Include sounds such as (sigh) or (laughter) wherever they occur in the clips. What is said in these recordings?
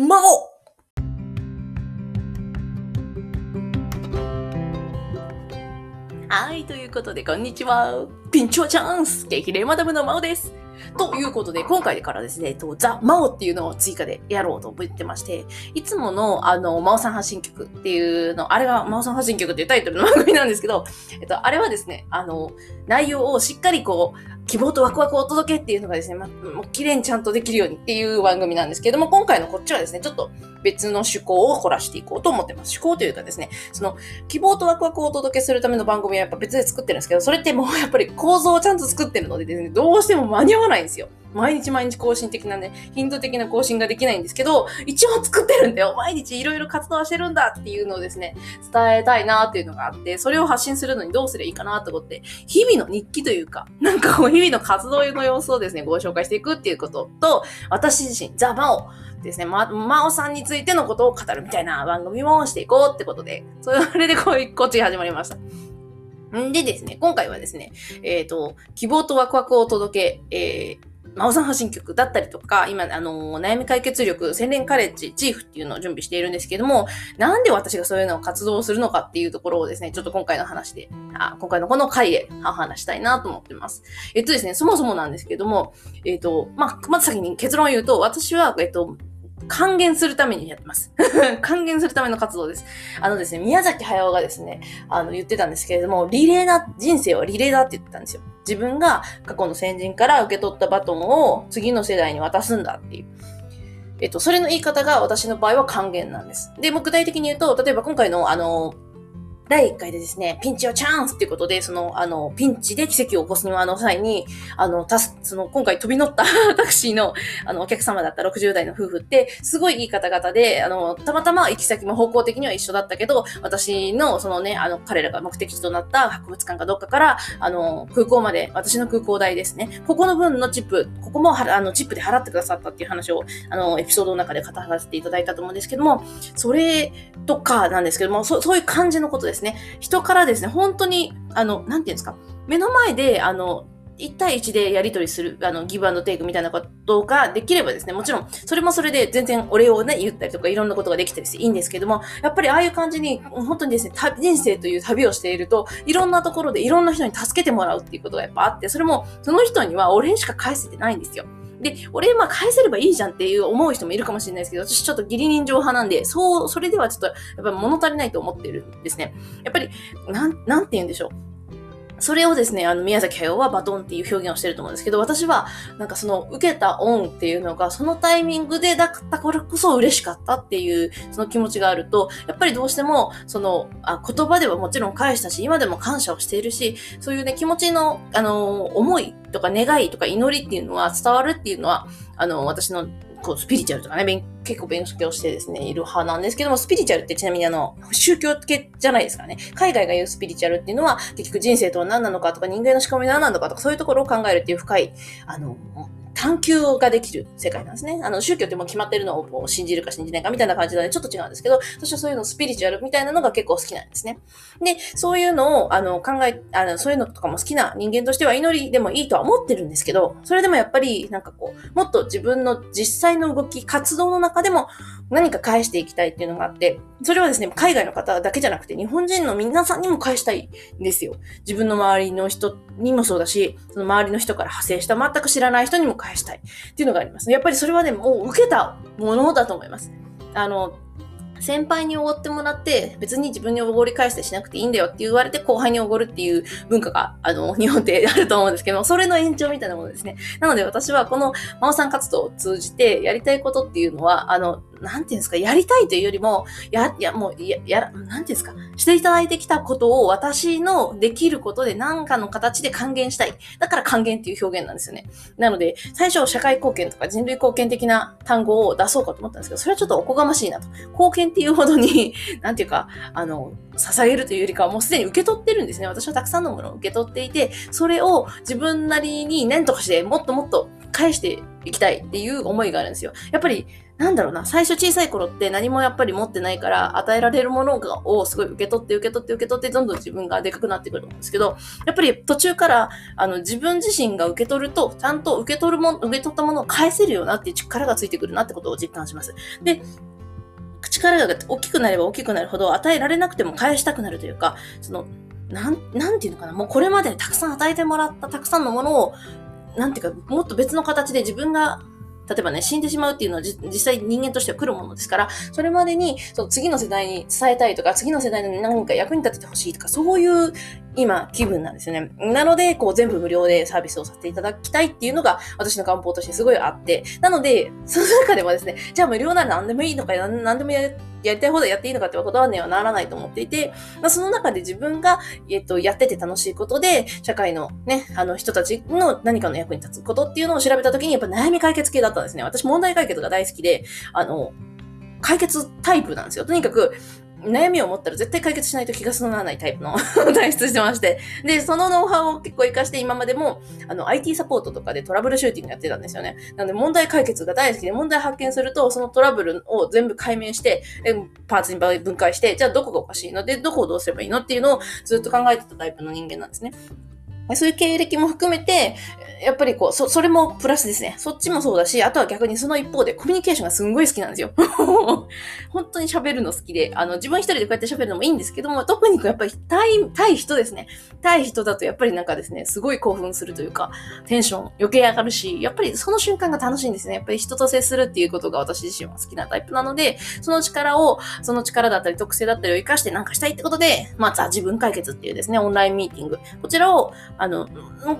魔王はい、ということで、こんにちは。ピンチョチャンス激励マダムの魔王です。ということで、今回からですね、とザ・マオっていうのを追加でやろうと思ってまして、いつもの、あの、マオさん発信曲っていうの、あれがマオさん発信曲っていうタイトルの番組なんですけど、えっと、あれはですね、あの、内容をしっかりこう、希望とワクワクをお届けっていうのがですね、ま、もう綺麗にちゃんとできるようにっていう番組なんですけども、今回のこっちはですね、ちょっと別の趣向を凝らしていこうと思ってます。趣向というかですね、その、希望とワクワクをお届けするための番組はやっぱ別で作ってるんですけど、それってもうやっぱり構造をちゃんと作ってるのでですね、どうしても間に合わないんですよ。毎日毎日更新的なね、頻度的な更新ができないんですけど、一応作ってるんだよ。毎日いろいろ活動してるんだっていうのをですね、伝えたいなっていうのがあって、それを発信するのにどうすればいいかなと思って、日々の日記というか、なんかこう日々の活動の様子をですね、ご紹介していくっていうことと、私自身、ザ・マオですね、ま、マオさんについてのことを語るみたいな番組もしていこうってことで、それでこうこっちが始まりました。んでですね、今回はですね、えっ、ー、と、希望とワクワクを届け、えー、マオさん発信曲だったりとか、今、あの、悩み解決力、洗練カレッジ、チーフっていうのを準備しているんですけども、なんで私がそういうのを活動するのかっていうところをですね、ちょっと今回の話で、あ今回のこの回で話したいなと思ってます。えっとですね、そもそもなんですけども、えっと、まあ、まず先に結論を言うと、私は、えっと、還元するためにやってます。(laughs) 還元するための活動です。あのですね、宮崎駿がですね、あの言ってたんですけれども、リレーな、人生はリレーだって言ってたんですよ。自分が過去の先人から受け取ったバトンを次の世代に渡すんだっていう。えっと、それの言い方が私の場合は還元なんです。で、具体的に言うと、例えば今回のあの、第1回でですね、ピンチをチャンスっていうことで、その、あの、ピンチで奇跡を起こすのあの際に、あの、たす、その、今回飛び乗った (laughs) タクシーの、あの、お客様だった60代の夫婦って、すごいいい方々で、あの、たまたま行き先も方向的には一緒だったけど、私の、そのね、あの、彼らが目的地となった博物館かどっかから、あの、空港まで、私の空港代ですね、ここの分のチップ、ここも、あの、チップで払ってくださったっていう話を、あの、エピソードの中で語らせていただいたと思うんですけども、それとかなんですけども、そそういう感じのことですね。人からですね、本当に、あの、なんていうんですか、目の前で、あの、1対1でやり取りする、あの、ギブアンドテイクみたいなことができればですね、もちろん、それもそれで全然お礼をね、言ったりとかいろんなことができたりしていいんですけども、やっぱりああいう感じに、本当にですね、人生という旅をしていると、いろんなところでいろんな人に助けてもらうっていうことがやっぱあって、それも、その人にはお礼しか返せてないんですよ。で、俺、まあ返せればいいじゃんっていう思う人もいるかもしれないですけど、私ちょっと義理人情派なんで、そう、それではちょっと、やっぱり物足りないと思ってるんですね。やっぱり、なん、なんて言うんでしょう。それをですね、あの、宮崎駿はバトンっていう表現をしてると思うんですけど、私は、なんかその、受けた恩っていうのが、そのタイミングでだったからこそ嬉しかったっていう、その気持ちがあると、やっぱりどうしても、その、あ言葉ではもちろん返したし、今でも感謝をしているし、そういうね、気持ちの、あの、思いとか願いとか祈りっていうのは伝わるっていうのは、あの、私のこう、スピリチュアルとかね、結構勉強してですね、いる派なんですけども、スピリチュアルってちなみにあの、宗教系じゃないですかね。海外が言うスピリチュアルっていうのは、結局人生とは何なのかとか、人間の仕込みは何なのかとか、そういうところを考えるっていう深い、あの、探求ができる世界なんですね。あの、宗教ってもう決まってるのを信じるか信じないかみたいな感じなので、ちょっと違うんですけど、私はそういうのスピリチュアルみたいなのが結構好きなんですね。で、そういうのを、あの、考え、あの、そういうのとかも好きな人間としては祈りでもいいとは思ってるんですけど、それでもやっぱり、なんかこう、もっと自分の実際の動き、活動の中でも何か返していきたいっていうのがあって、それはですね、海外の方だけじゃなくて、日本人の皆さんにも返したいんですよ。自分の周りの人にもそうだし、その周りの人から派生した全く知らない人にも返返したいっていうのがあります。やっぱりそれはね、もう受けたものだと思います。あの、先輩におごってもらって、別に自分におごり返してしなくていいんだよって言われて後輩におごるっていう文化が、あの、日本ってあると思うんですけど、それの延長みたいなものですね。なので私はこの真央さん活動を通じてやりたいことっていうのは、あの、なんていうんですか、やりたいというよりも、や、や、もう、や、や、なんていうんですか、していただいてきたことを私のできることで何かの形で還元したい。だから還元っていう表現なんですよね。なので、最初、社会貢献とか人類貢献的な単語を出そうかと思ったんですけど、それはちょっとおこがましいなと。貢献っていうほどに、(laughs) なんていうか、あの、捧げるというよりかはもうすでに受け取ってるんですね。私はたくさんのものを受け取っていて、それを自分なりに何とかしてもっともっと返していきたいっていう思いがあるんですよ。やっぱり、なんだろうな、最初小さい頃って何もやっぱり持ってないから、与えられるものをすごい受け取って受け取って受け取って、どんどん自分がでかくなってくると思うんですけど、やっぱり途中から、あの、自分自身が受け取ると、ちゃんと受け取るも、受け取ったものを返せるようなっていう力がついてくるなってことを実感します。で、力が大きくなれば大きくなるほど与えられなくても返したくなるというか、その、なん、なんていうのかな、もうこれまでたくさん与えてもらったたくさんのものを、なんていうか、もっと別の形で自分が例えばね、死んでしまうっていうのは実際人間としては来るものですから、それまでに、その次の世代に伝えたいとか、次の世代に何か役に立ててほしいとか、そういう今気分なんですよね。なので、こう全部無料でサービスをさせていただきたいっていうのが私の願望としてすごいあって、なので、その中でもですね、じゃあ無料なら何でもいいのか、何でもややりたい放題やっていいのかってことはね、はならないと思っていて、まあ、その中で自分が、えっと、やってて楽しいことで、社会のね、あの人たちの何かの役に立つことっていうのを調べたときに、やっぱ悩み解決系だったんですね。私問題解決が大好きで、あの、解決タイプなんですよ。とにかく、悩みを持ったら絶対解決しないと気が済まないタイプの (laughs) 体質してまして。で、そのノウハウを結構活かして今までも、あの、IT サポートとかでトラブルシューティングやってたんですよね。なので、問題解決が大好きで、問題発見すると、そのトラブルを全部解明して、パーツに分解して、じゃあどこがおかしいの？で、どこをどうすればいいの？っていうのをずっと考えてたタイプの人間なんですね。そういう経歴も含めて、やっぱりこう、そ、それもプラスですね。そっちもそうだし、あとは逆にその一方でコミュニケーションがすんごい好きなんですよ。(laughs) 本当に喋るの好きで、あの、自分一人でこうやって喋るのもいいんですけども、特にやっぱり対、対人ですね。対人だとやっぱりなんかですね、すごい興奮するというか、テンション余計上がるし、やっぱりその瞬間が楽しいんですね。やっぱり人と接するっていうことが私自身は好きなタイプなので、その力を、その力だったり特性だったりを活かしてなんかしたいってことで、まあ、ザ自分解決っていうですね、オンラインミーティング。こちらを、あの、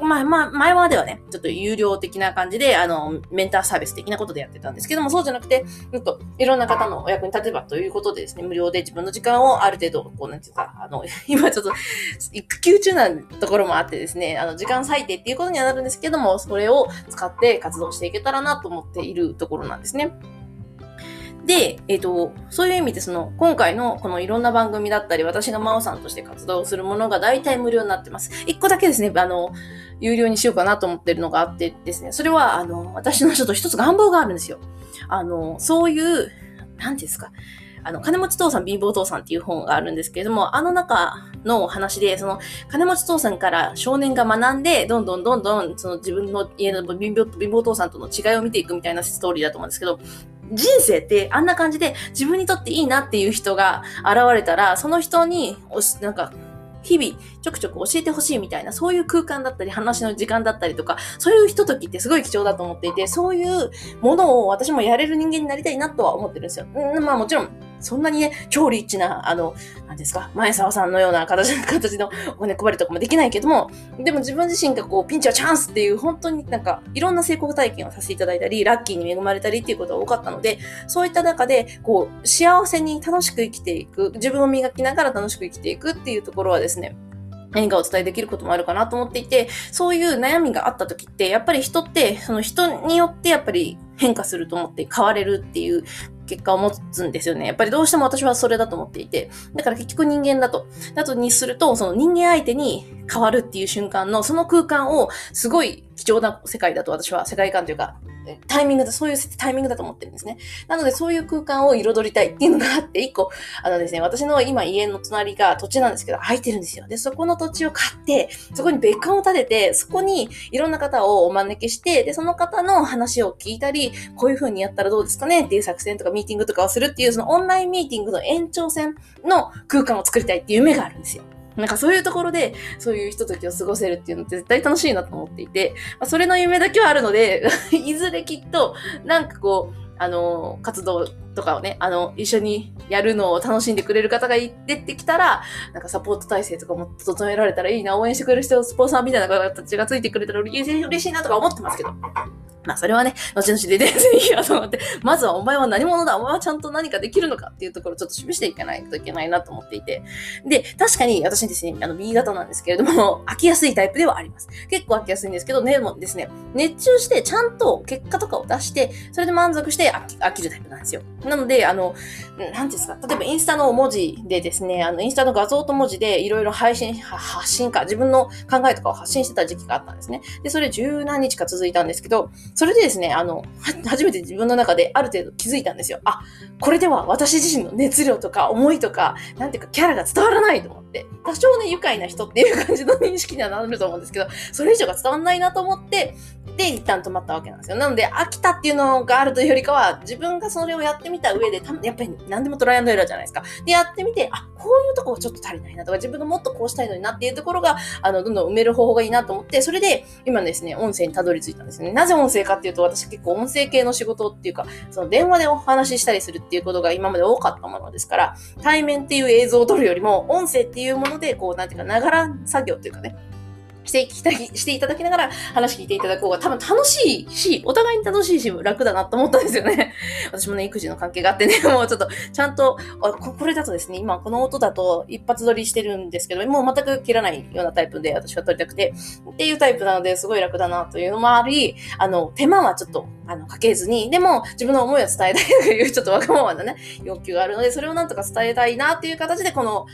ま、ま、前まではね、ちょっと有料的な感じで、あの、メンターサービス的なことでやってたんですけども、そうじゃなくて、もっといろんな方のお役に立てばということでですね、無料で自分の時間をある程度、こう、なんていうか、あの、(laughs) 今ちょっと、育休中なところもあってですね、あの、時間最低っていうことにはなるんですけども、それを使って活動していけたらなと思っているところなんですね。で、えっ、ー、と、そういう意味でその、今回のこのいろんな番組だったり、私が真央さんとして活動するものが大体無料になってます。一個だけですね、あの、有料にしようかなと思ってるのがあってですね、それは、あの、私のちょっと一つ願望があるんですよ。あの、そういう、何ですか、あの、金持ち父さん、貧乏父さんっていう本があるんですけれども、あの中のお話で、その、金持ち父さんから少年が学んで、どんどんどんどん、その自分の家の貧乏貧乏父さんとの違いを見ていくみたいなストーリーだと思うんですけど、人生ってあんな感じで自分にとっていいなっていう人が現れたら、その人に、なんか、日々ちょくちょく教えてほしいみたいな、そういう空間だったり、話の時間だったりとか、そういうひとときってすごい貴重だと思っていて、そういうものを私もやれる人間になりたいなとは思ってるんですよ。ん、まあもちろん、そんなにね、超リッチな、あの、何ですか、前沢さんのような (laughs) 形の形のお金配りとかもできないけども、でも自分自身がこう、ピンチはチャンスっていう、本当になんか、いろんな成功体験をさせていただいたり、ラッキーに恵まれたりっていうことが多かったので、そういった中で、こう、幸せに楽しく生きていく、自分を磨きながら楽しく生きていくっていうところはですね、何かお伝えできることもあるかなと思っていて、そういう悩みがあった時って、やっぱり人って、その人によってやっぱり変化すると思って変われるっていう結果を持つんですよね。やっぱりどうしても私はそれだと思っていて。だから結局人間だと。だとにすると、その人間相手に変わるっていう瞬間の、その空間をすごい貴重な世界だと私は世界観というか、タイミングだ、そういうタイミングだと思ってるんですね。なので、そういう空間を彩りたいっていうのがあって、一個、あのですね、私の今家の隣が土地なんですけど、空いてるんですよ。で、そこの土地を買って、そこに別館を建てて、そこにいろんな方をお招きして、で、その方の話を聞いたり、こういう風にやったらどうですかねっていう作戦とかミーティングとかをするっていう、そのオンラインミーティングの延長線の空間を作りたいっていう夢があるんですよ。なんかそういうところで、そういうひとときを過ごせるっていうのって絶対楽しいなと思っていて、まあ、それの夢だけはあるので、(laughs) いずれきっと、なんかこう、あの、活動とかをね、あの、一緒にやるのを楽しんでくれる方が出てきたら、なんかサポート体制とかも整えられたらいいな、応援してくれる人、スポンサーみたいな方たちがついてくれたら嬉しいなとか思ってますけど。まあ、それはね、後々で全然いいやと思って、まずはお前は何者だお前はちゃんと何かできるのかっていうところをちょっと示していかないといけないなと思っていて。で、確かに私ですね、あの B 型なんですけれども、(laughs) 飽きやすいタイプではあります。結構飽きやすいんですけど、ね、もですね、熱中してちゃんと結果とかを出して、それで満足して飽きるタイプなんですよ。なので、あの、なんですか、例えばインスタの文字でですね、あの、インスタの画像と文字でいろいろ配信、発信か、自分の考えとかを発信してた時期があったんですね。で、それ十何日か続いたんですけど、それでですね、あの、初めて自分の中である程度気づいたんですよ。あ、これでは私自身の熱量とか思いとか、なんていうかキャラが伝わらないと思、多少ね、愉快な人っていう感じの認識にはなると思うんですけど、それ以上が伝わんないなと思って、で、一旦止まったわけなんですよ。なので、飽きたっていうのがあるというよりかは、自分がそれをやってみた上で、やっぱり何でもトライアンドエラーじゃないですか。で、やってみて、あ、こういうとこちょっと足りないなとか、自分がもっとこうしたいのになっていうところが、あの、どんどん埋める方法がいいなと思って、それで、今ですね、音声にたどり着いたんですね。なぜ音声かっていうと、私結構音声系の仕事っていうか、その電話でお話ししたりするっていうことが今まで多かったものですから、対面っていう映像を撮るよりも、音声っていうもので、こう、なんていうか、ながら作業っていうかね、していきたい、していただきながら話聞いていただく方が多分楽しいし、お互いに楽しいし、楽だなと思ったんですよね。(laughs) 私もね、育児の関係があってね、(laughs) もうちょっと、ちゃんと、これだとですね、今この音だと一発撮りしてるんですけど、もう全く切らないようなタイプで私は撮りたくて、っていうタイプなのですごい楽だなというのもあり、あの、手間はちょっと、あの、かけずに、でも自分の思いを伝えたいという (laughs) ちょっとわがままなね、欲求があるので、それをなんとか伝えたいなっていう形で、この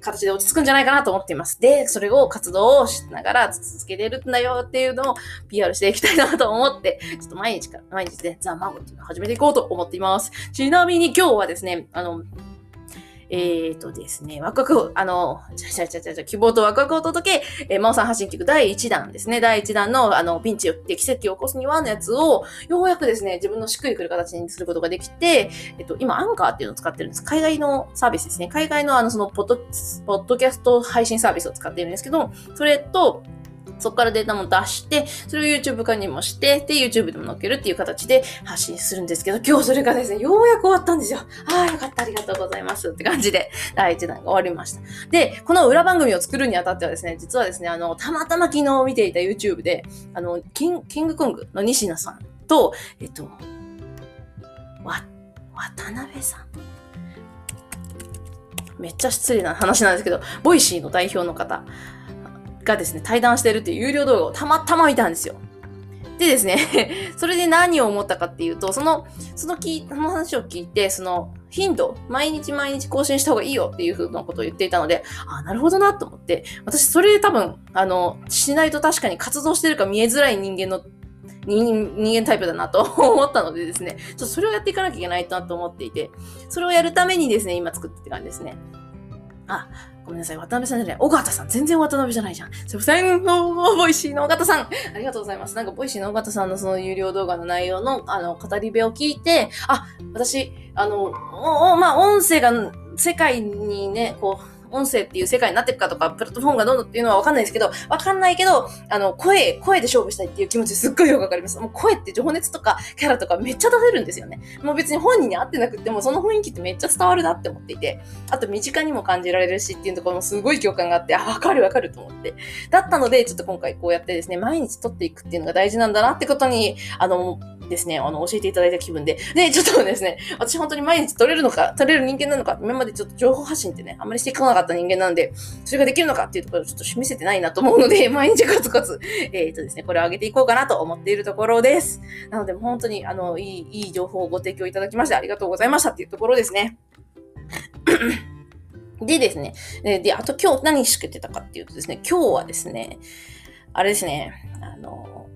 形で落ち着くんじゃないかなと思っています。で、それを活動をしながらから続けてるんだよっていうのを PR していきたいなと思って、ちょっと毎日から、毎日でザ・マゴっていうのを始めていこうと思っています。ちなみに今日はですね、あの、えーとですね、ワクワク、あの、ちゃちゃちゃちゃちゃ、希望とワクワクを届け、えー、マオさん発信局第1弾ですね。第1弾の、あの、ピンチをで奇跡を起こすにはのやつを、ようやくですね、自分のしっくりくる形にすることができて、えっと、今、アンカーっていうのを使ってるんです。海外のサービスですね。海外のあの、その、ポッド、ポッドキャスト配信サービスを使っているんですけど、それと、そこからデータも出して、それを YouTube 化にもして、で、YouTube でも載っけるっていう形で発信するんですけど、今日それがですね、ようやく終わったんですよ。ああ、よかった、ありがとうございますって感じで、第1弾が終わりました。で、この裏番組を作るにあたってはですね、実はですね、あの、たまたま昨日見ていた YouTube で、あの、キンキングコングの西野さんと、えっと、わ、渡辺さんめっちゃ失礼な話なんですけど、 Voicy の代表の方がですね、対談してるっていう有料動画をたまたま見たんですよ。でですね、(laughs) それで何を思ったかっていうと、その、その聞その話を聞いて、その頻度、毎日毎日更新した方がいいよっていうふうなことを言っていたので、あ、なるほどなと思って、私それで多分、あの、しないと確かに活動してるか見えづらい人間の人間タイプだなと (laughs) 思ったのでですね、ちょっとそれをやっていかなきゃいけないなと思っていて、それをやるためにですね、今作ってって感じですね。あ、ごめんなさい。渡辺さんじゃない。緒方さん。全然渡辺じゃないじゃん。すいません。 Voicy の緒方さん。ありがとうございます。なんか、 Voicy の緒方さんのその有料動画の内容の、あの、語り部を聞いて、あ、私、あの、お、まあ、音声が世界にね、こう、音声っていう世界になっていくかとか、プラットフォームがどんどんっていうのはわかんないですけど、わかんないけど、あの、声、声で勝負したいっていう気持ちすっごいよくわかります。もう声って情熱とかキャラとかめっちゃ出せるんですよね。もう別に本人に会ってなくても、その雰囲気ってめっちゃ伝わるなって思っていて、あと身近にも感じられるしっていうところもすごい共感があって、あ、わかるわかると思って。だったので、ちょっと今回こうやってですね、毎日撮っていくっていうのが大事なんだなってことに、あの、ですね、あの、教えていただいた気分で。で、ちょっとですね、私本当に毎日取れるのか、取れる人間なのか、今までちょっと情報発信ってね、あんまりしてこなかった人間なんで、それができるのかっていうところをちょっと示せてないなと思うので、(laughs) 毎日コツコツ、えっ、ー、とですね、これを上げていこうかなと思っているところです。なので、本当に、あの、いい、いい情報をご提供いただきましてありがとうございましたっていうところですね。でですね、で、あと今日何してたかっていうとですね、今日はですね、あれですね、あの、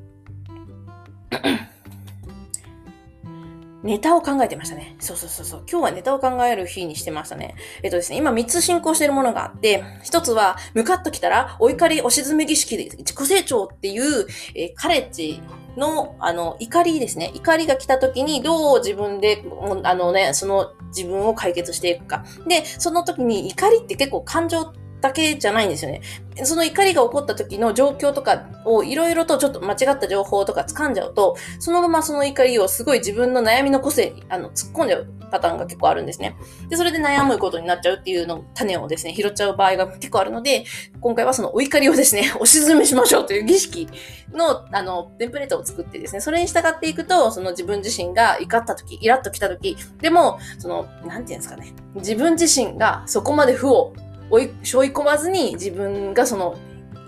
ネタを考えてましたね。そうそうそうそう。今日はネタを考える日にしてましたね。えっとですね、今3つ進行しているものがあって、1つは、ムカッときたら、お怒りお沈め儀式で自己成長っていう、えー、カレッジの、あの、怒りですね。怒りが来た時にどう自分で、あのね、その自分を解決していくか。で、その時に怒りって結構感情だけじゃないんですよね。その怒りが起こった時の状況とかをいろいろとちょっと間違った情報とか掴んじゃうと、そのままその怒りをすごい自分の悩みの個性にあの突っ込んじゃうパターンが結構あるんですね。で、それで悩むことになっちゃうっていうの種をですね、拾っちゃう場合が結構あるので、今回はそのお怒りをですね、(laughs) お沈めしましょうという儀式の、あの、テンプレートを作ってですね、それに従っていくと、その自分自身が怒った時、イラッと来た時、でも、その、なんていうんですかね、自分自身がそこまで負を追い、背負い込まずに自分がその、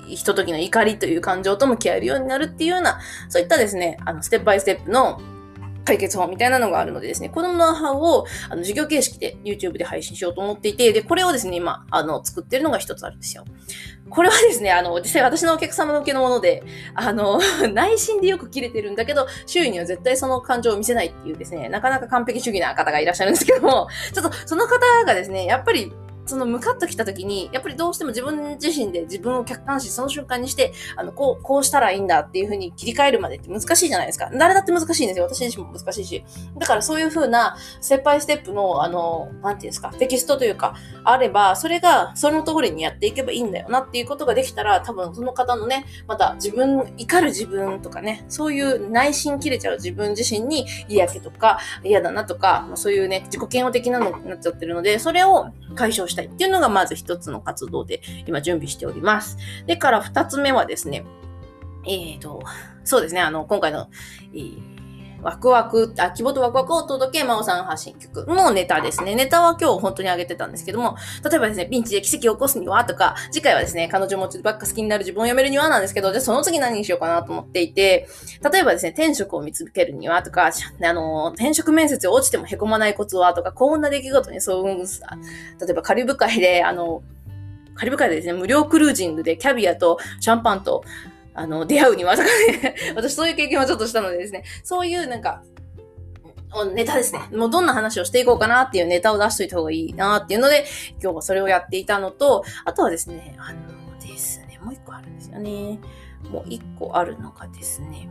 ひとときの怒りという感情と向き合えるようになるっていうような、そういったですね、あの、ステップバイステップの解決法みたいなのがあるのでですね、このノウハウをあの授業形式で YouTube で配信しようと思っていて、で、これをですね、今、あの、作ってるのが一つあるんですよ。これはですね、あの、実際私のお客様向けのもので、あの、(laughs) 内心でよく切れてるんだけど、周囲には絶対その感情を見せないっていうですね、なかなか完璧主義な方がいらっしゃるんですけども、ちょっとその方がですね、やっぱりそのムカッと来た時に、やっぱりどうしても自分自身で自分を客観視、その瞬間にして、あの、こう、こうしたらいいんだっていう風に切り替えるまでって難しいじゃないですか。誰だって難しいんですよ。私自身も難しいし。だからそういう風な、ステップバイステップの、あの、なんていうんですか、テキストというか、あれば、それがその通りにやっていけばいいんだよなっていうことができたら、多分その方のね、また自分、怒る自分とかね、そういう内心切れちゃう自分自身に嫌気とか嫌だなとか、そういうね、自己嫌悪的なのになっちゃってるので、それを解消してたいっていうのがまず一つの活動で今準備しております。でから二つ目はですね、えっ、ー、と、そうですね、あの、今回の、えーワクワク、あ、希望とワクワクを届け、真央さん発信曲のネタですね。ネタは今日本当に上げてたんですけども、例えばですね、ピンチで奇跡を起こすにはとか、次回はですね、彼女持ちょっとばっか好きになる自分をやめるにはなんですけど、じゃあその次何にしようかなと思っていて、例えばですね、転職を見つけるにはとか、あの、転職面接落ちても凹まないコツはとか、こんな出来事に遭遇さ、例えばカリブ海で、あの、カリブ海でですね、無料クルージングでキャビアとシャンパンと、あの、出会うにはとかね、(laughs) 私そういう経験はちょっとしたのでですね、そういうなんか、ネタですね。もうどんな話をしていこうかなっていうネタを出しといた方がいいなっていうので、今日はそれをやっていたのと、あとはですね、あのですね、もう一個あるんですよね。もう一個あるのがですね、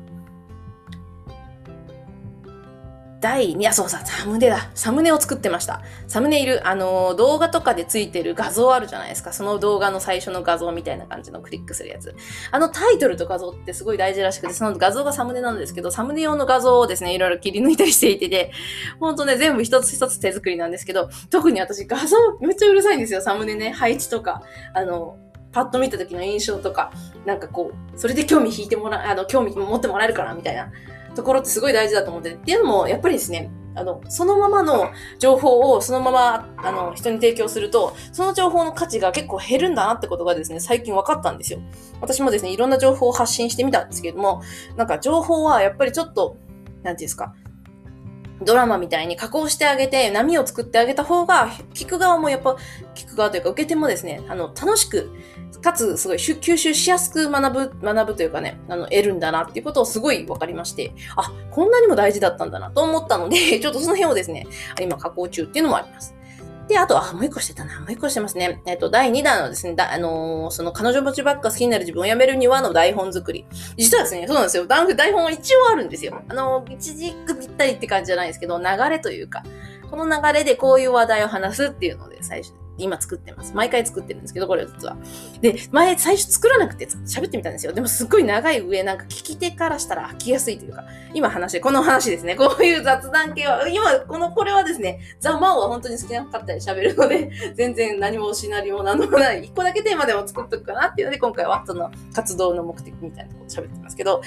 第2、あ、そうさ、サムネだ。サムネを作ってました。サムネイル、あの、動画とかでついてる画像あるじゃないですか。その動画の最初の画像みたいな感じのクリックするやつ。あのタイトルと画像ってすごい大事らしくて、その画像がサムネなんですけど、サムネ用の画像をですね、いろいろ切り抜いたりしていてで、ほんとね、全部一つ一つ手作りなんですけど、特に私画像めっちゃうるさいんですよ。サムネね、配置とか、あの、パッと見た時の印象とか、なんかこう、それで興味引いてもら、あの、興味持ってもらえるかな、みたいな。ところってすごい大事だと思って。っていうのも、やっぱりですね、あの、そのままの情報をそのまま、あの、人に提供すると、その情報の価値が結構減るんだなってことがですね、最近分かったんですよ。私もですね、いろんな情報を発信してみたんですけども、なんか情報はやっぱりちょっと、なんていうんですか、ドラマみたいに加工してあげて、波を作ってあげた方が、聞く側もやっぱ、聞く側というか受け手もですね、あの、楽しく、かつ、すごい吸収しやすく学ぶ、学ぶというかね、あの、得るんだなっていうことをすごい分かりまして、あ、こんなにも大事だったんだなと思ったので、(laughs) ちょっとその辺をですね、今加工中っていうのもあります。で、あと、あ、もう一個してたな。もう一個してますね。えっと、第2弾のですね、だあのー、その彼女持ちばっか好きになる自分をやめるにはの台本作り。実はですね、そうなんですよ。台本は一応あるんですよ。あのー、一軸ぴったりって感じじゃないですけど、流れというか、この流れでこういう話題を話すっていうので、最初今作ってます。毎回作ってるんですけど、これ実は。で、前、最初作らなくて喋ってみたんですよ。でもすっごい長い上、なんか聞き手からしたら飽きやすいというか、今話、この話ですね。こういう雑談系は、今、この、これはですね、ザ・マオは本当に好きなかったり喋るので、全然何もシナリオも何もない、一個だけテーマでも作っとくかなっていうので、今回はその活動の目的みたいなとこと喋ってますけど、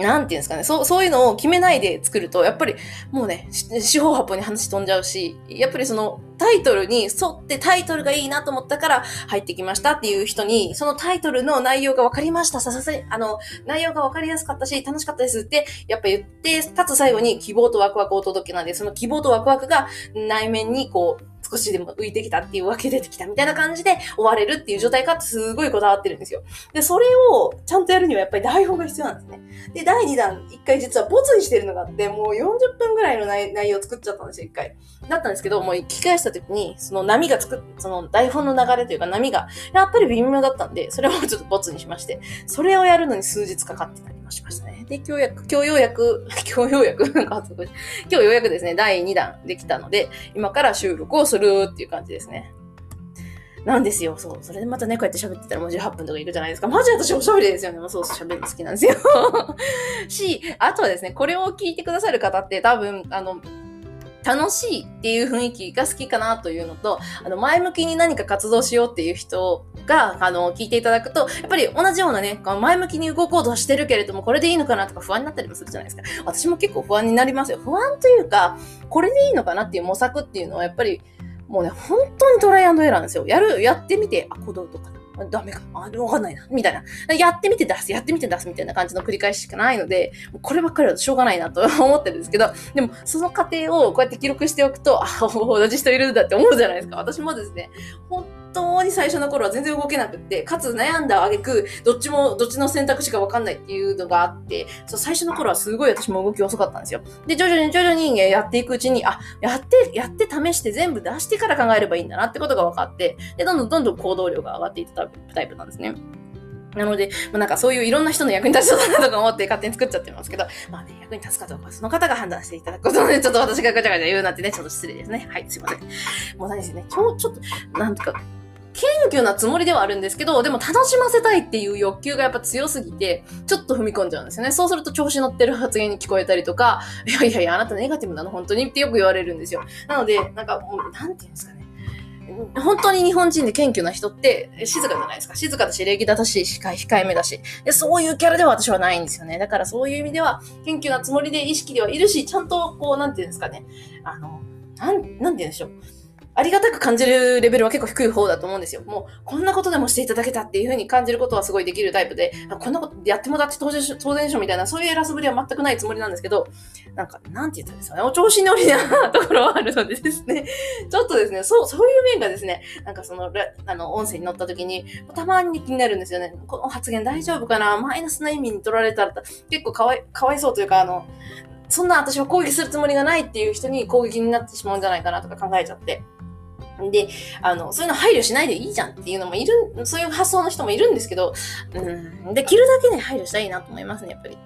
なんていうんですかね、そう、そういうのを決めないで作ると、やっぱりもうね、四方八方に話飛んじゃうし、やっぱりそのタイトルに沿ってタイトルがいいなと思ったから入ってきましたっていう人に、そのタイトルの内容が分かりました、ささせ、あの、内容が分かりやすかったし、楽しかったですって、やっぱ言って、かつ最後に希望とワクワクをお届けなんで、その希望とワクワクが内面にこう、少しでも浮いてきたっていうわけ出てきたみたいな感じで終われるっていう状態かってすごいこだわってるんですよ。で、それをちゃんとやるにはやっぱり台本が必要なんですね。で、第2弾、1回実はボツにしてるのがあって、もう40分ぐらいの内容を作っちゃったんですよ、1回。だったんですけど、もう聞き返した時に、その波がつく、その台本の流れというか波が、やっぱり微妙だったんで、それをちょっとボツにしまして、それをやるのに数日かかってたりもしましたね。で、今日やく、今日ようやく、今日ようやく、なんか今日ようやくですね、第2弾できたので、今から収録をするっていう感じですね。なんですよ。そう。それでまたね、こうやって喋ってたらもう18分とかいくじゃないですか。マジ私おしゃべりですよね。もうそう、喋るの好きなんですよ。(laughs) し、あとはですね、これを聞いてくださる方って多分、あの、楽しいっていう雰囲気が好きかなというのと、あの、前向きに何か活動しようっていう人が、あの、聞いていただくと、やっぱり同じようなね、前向きに動こうとしてるけれども、これでいいのかなとか不安になったりもするじゃないですか。私も結構不安になりますよ。不安というか、これでいいのかなっていう模索っていうのは、やっぱり、もうね、本当にトライアンドエラーなんですよ。やる、やってみて、あ、行動とかダメか。あ、わかんないな。みたいな。やってみて出す、やってみて出すみたいな感じの繰り返ししかないので、こればっかりはしょうがないなと (laughs) 思ってるんですけど、でもその過程をこうやって記録しておくと、あ、同じ人いるんだって思うじゃないですか。私もですね、本当に最初の頃は全然動けなくって、かつ悩んだ挙句、どっちも、どっちの選択肢かわかんないっていうのがあって、そう最初の頃はすごい私も動き遅かったんですよ。で、徐々に徐々にやっていくうちに、あ、やって、やって試して全部出してから考えればいいんだなってことが分かって、で、どんどんどんどん行動量が上がっていったタイプなんですね。なので、まあ、なんかそういういろんな人の役に立ちそうだなとか思って勝手に作っちゃってますけど、まあね、役に立つかどうかその方が判断していただくことで、ちょっと私がガチャガチャ言うなんてね、ちょっと失礼ですね。はい、すいません。もう何ですね、今日ちょっと、なんとか、謙虚なつもりではあるんですけど、でも楽しませたいっていう欲求がやっぱ強すぎて、ちょっと踏み込んじゃうんですよね。そうすると調子乗ってる発言に聞こえたりとか、いやいやいや、あなたネガティブなの本当にってよく言われるんですよ。なので、なんかもう、なんていうんですかね。本当に日本人で謙虚な人って静かじゃないですか。静かだし、礼儀だし、控えめだしで。そういうキャラでは私はないんですよね。だからそういう意味では、謙虚なつもりで意識ではいるし、ちゃんとこう、なんていうんですかね。あの、なん、なんて言うんでしょう。ありがたく感じるレベルは結構低い方だと思うんですよ。もう、こんなことでもしていただけたっていう風に感じることはすごいできるタイプで、こんなことやってもらって当然し当然しょみたいな、そういう偉そぶりは全くないつもりなんですけど、なんか、なんて言ったんですかね、お調子乗りなところはあるのでですね、(laughs) ちょっとですね、そう、そういう面がですね、なんかその、あの、音声に乗った時に、たまに気になるんですよね。この発言大丈夫かな？マイナスな意味に取られたら、結構かわい、かわいそうというか、あの、そんな私は攻撃するつもりがないっていう人に攻撃になってしまうんじゃないかなとか考えちゃって。で、あの、そういうの配慮しないでいいじゃんっていうのもいる、そういう発想の人もいるんですけど、うん、できるだけね、配慮したいなと思いますね、やっぱり。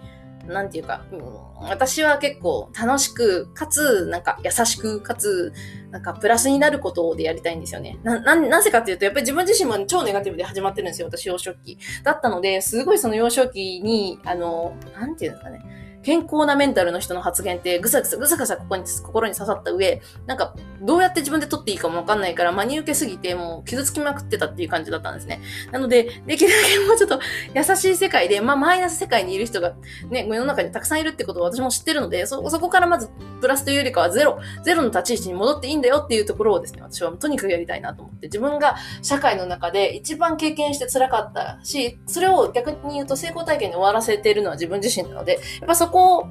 なんていうか、うん、私は結構楽しく、かつ、なんか優しく、かつ、なんかプラスになることでやりたいんですよね。な、な、なぜかっていうと、やっぱり自分自身も超ネガティブで始まってるんですよ、私幼少期。だったので、すごいその幼少期に、あの、なんていうんですかね。健康なメンタルの人の発言ってぐさぐさぐさぐさここに心に刺さった上、なんかどうやって自分で取っていいかもわかんないから真に受けすぎてもう傷つきまくってたっていう感じだったんですね。なので、できるだけもうちょっと優しい世界で、まあマイナス世界にいる人がね、世の中にたくさんいるってことを私も知ってるので、そ、そこからまずプラスというよりかはゼロ、ゼロの立ち位置に戻っていいんだよっていうところをですね、私はとにかくやりたいなと思って、自分が社会の中で一番経験して辛かったし、それを逆に言うと成功体験に終わらせているのは自分自身なので、やっぱそここを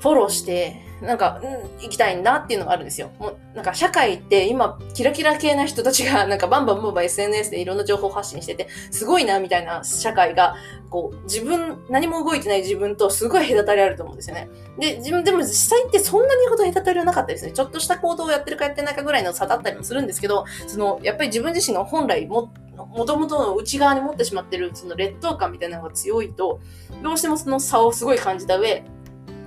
フォローして、なんか、うん、行きたいんだっていうのがあるんですよ。もう、なんか社会って今、キラキラ系な人たちが、(laughs) なんかバンバンバンバン SNS でいろんな情報発信してて、すごいな、みたいな社会が、こう、自分、何も動いてない自分とすごい隔たりあると思うんですよね。で、自分、でも実際ってそんなにほど隔たりはなかったですね。ちょっとした行動をやってるかやってないかぐらいの差だったりもするんですけど、その、やっぱり自分自身が本来も、もともとの内側に持ってしまってる、その劣等感みたいなのが強いと、どうしてもその差をすごい感じた上、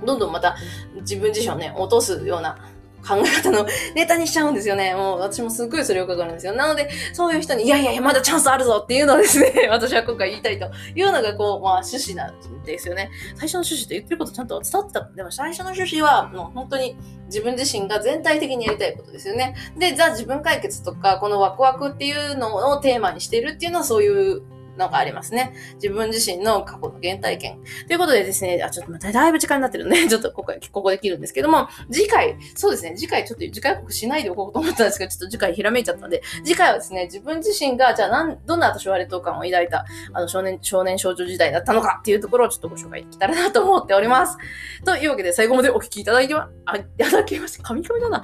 どんどんまた自分自身をね、落とすような考え方の (laughs) ネタにしちゃうんですよね。もう私もすっごいそれをかかるんですよ。なので、そういう人に、いやいやいや、まだチャンスあるぞっていうのをですね、(laughs) 私は今回言いたいというのが、こう、まあ、趣旨なんですよね。最初の趣旨って言ってることちゃんと伝わってた。でも最初の趣旨は、もう本当に自分自身が全体的にやりたいことですよね。で、じゃあ自分解決とか、このワクワクっていうのをテーマにしているっていうのはそういうのがありますね。自分自身の過去の原体験。ということでですね、あ、ちょっとまただいぶ時間になってるんで、(laughs) ちょっとここここで切るんですけども、次回、そうですね、次回ちょっと次回予告しないでおこうと思ったんですけど、ちょっと次回ひらめいちゃったんで、次回はですね、自分自身が、じゃあなん、どんな私は劣等感を抱いた、あの、少年、少年少女時代だったのかっていうところをちょっとご紹介できたらなと思っております。というわけで、最後までお聞きいただいては、あ、いただきまして、神々だな。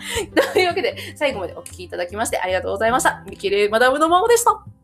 というわけで、最後までお聞きいただきましてありがとうございました。ミキレマダムのマモでした。